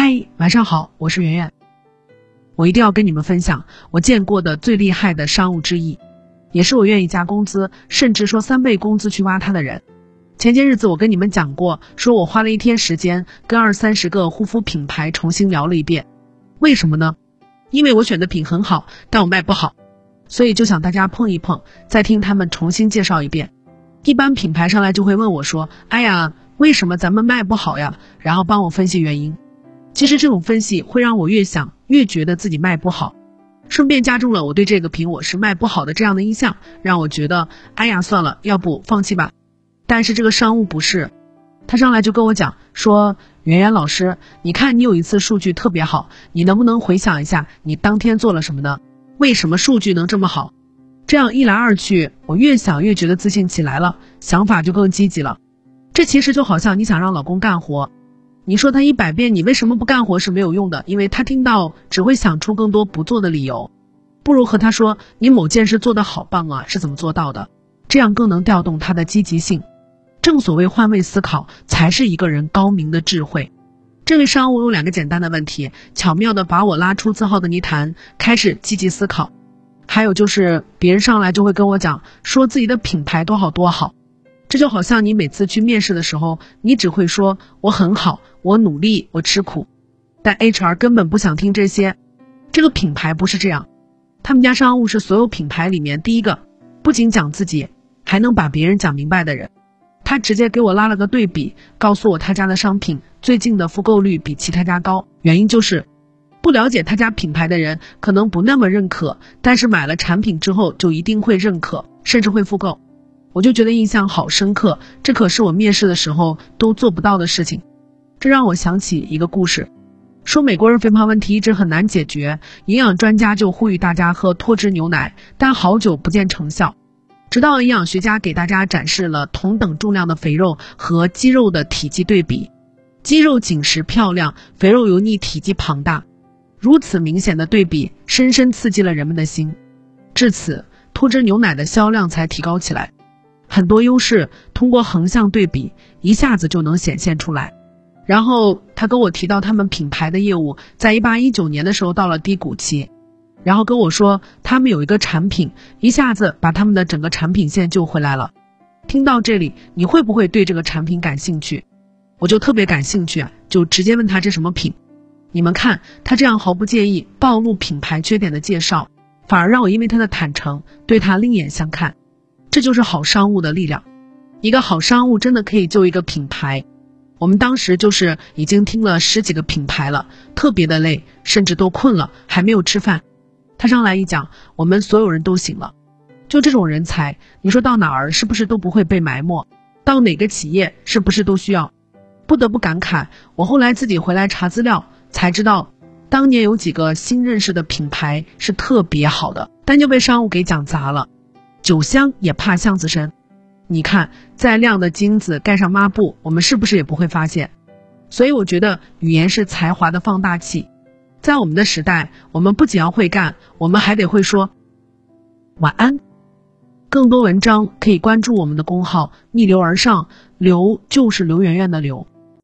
嗨，晚上好，我是圆圆。我一定要跟你们分享我见过的最厉害的商务之一，也是我愿意加工资，甚至说三倍工资去挖他的人。前些日子我跟你们讲过，说我花了一天时间跟二三十个护肤品牌重新聊了一遍。为什么呢？因为我选的品很好，但我卖不好，所以就想大家碰一碰，再听他们重新介绍一遍。一般品牌上来就会问我说：“哎呀，为什么咱们卖不好呀？”然后帮我分析原因。其实这种分析会让我越想越觉得自己卖不好，顺便加重了我对这个品我是卖不好的这样的印象，让我觉得哎呀算了，要不放弃吧。但是这个商务不是，他上来就跟我讲说，圆圆老师，你看你有一次数据特别好，你能不能回想一下你当天做了什么呢？为什么数据能这么好？这样一来二去，我越想越觉得自信起来了，想法就更积极了。这其实就好像你想让老公干活。你说他一百遍你为什么不干活是没有用的，因为他听到只会想出更多不做的理由。不如和他说你某件事做得好棒啊，是怎么做到的？这样更能调动他的积极性。正所谓换位思考才是一个人高明的智慧。这位商务用两个简单的问题，巧妙的把我拉出自豪的泥潭，开始积极思考。还有就是别人上来就会跟我讲说自己的品牌多好多好。这就好像你每次去面试的时候，你只会说我很好，我努力，我吃苦，但 HR 根本不想听这些。这个品牌不是这样，他们家商务是所有品牌里面第一个，不仅讲自己，还能把别人讲明白的人。他直接给我拉了个对比，告诉我他家的商品最近的复购率比其他家高，原因就是不了解他家品牌的人可能不那么认可，但是买了产品之后就一定会认可，甚至会复购。我就觉得印象好深刻，这可是我面试的时候都做不到的事情。这让我想起一个故事，说美国人肥胖问题一直很难解决，营养专家就呼吁大家喝脱脂牛奶，但好久不见成效。直到营养学家给大家展示了同等重量的肥肉和肌肉的体积对比，肌肉紧实漂亮，肥肉油腻体积庞大，如此明显的对比，深深刺激了人们的心。至此，脱脂牛奶的销量才提高起来。很多优势通过横向对比一下子就能显现出来。然后他跟我提到他们品牌的业务在一八一九年的时候到了低谷期，然后跟我说他们有一个产品一下子把他们的整个产品线救回来了。听到这里，你会不会对这个产品感兴趣？我就特别感兴趣啊，就直接问他这什么品。你们看他这样毫不介意暴露品牌缺点的介绍，反而让我因为他的坦诚对他另眼相看。这就是好商务的力量，一个好商务真的可以救一个品牌。我们当时就是已经听了十几个品牌了，特别的累，甚至都困了，还没有吃饭。他上来一讲，我们所有人都醒了。就这种人才，你说到哪儿是不是都不会被埋没？到哪个企业是不是都需要？不得不感慨，我后来自己回来查资料才知道，当年有几个新认识的品牌是特别好的，但就被商务给讲砸了。酒香也怕巷子深，你看再亮的金子盖上抹布，我们是不是也不会发现？所以我觉得语言是才华的放大器，在我们的时代，我们不仅要会干，我们还得会说晚安。更多文章可以关注我们的公号“逆流而上”，刘就是刘媛媛的刘。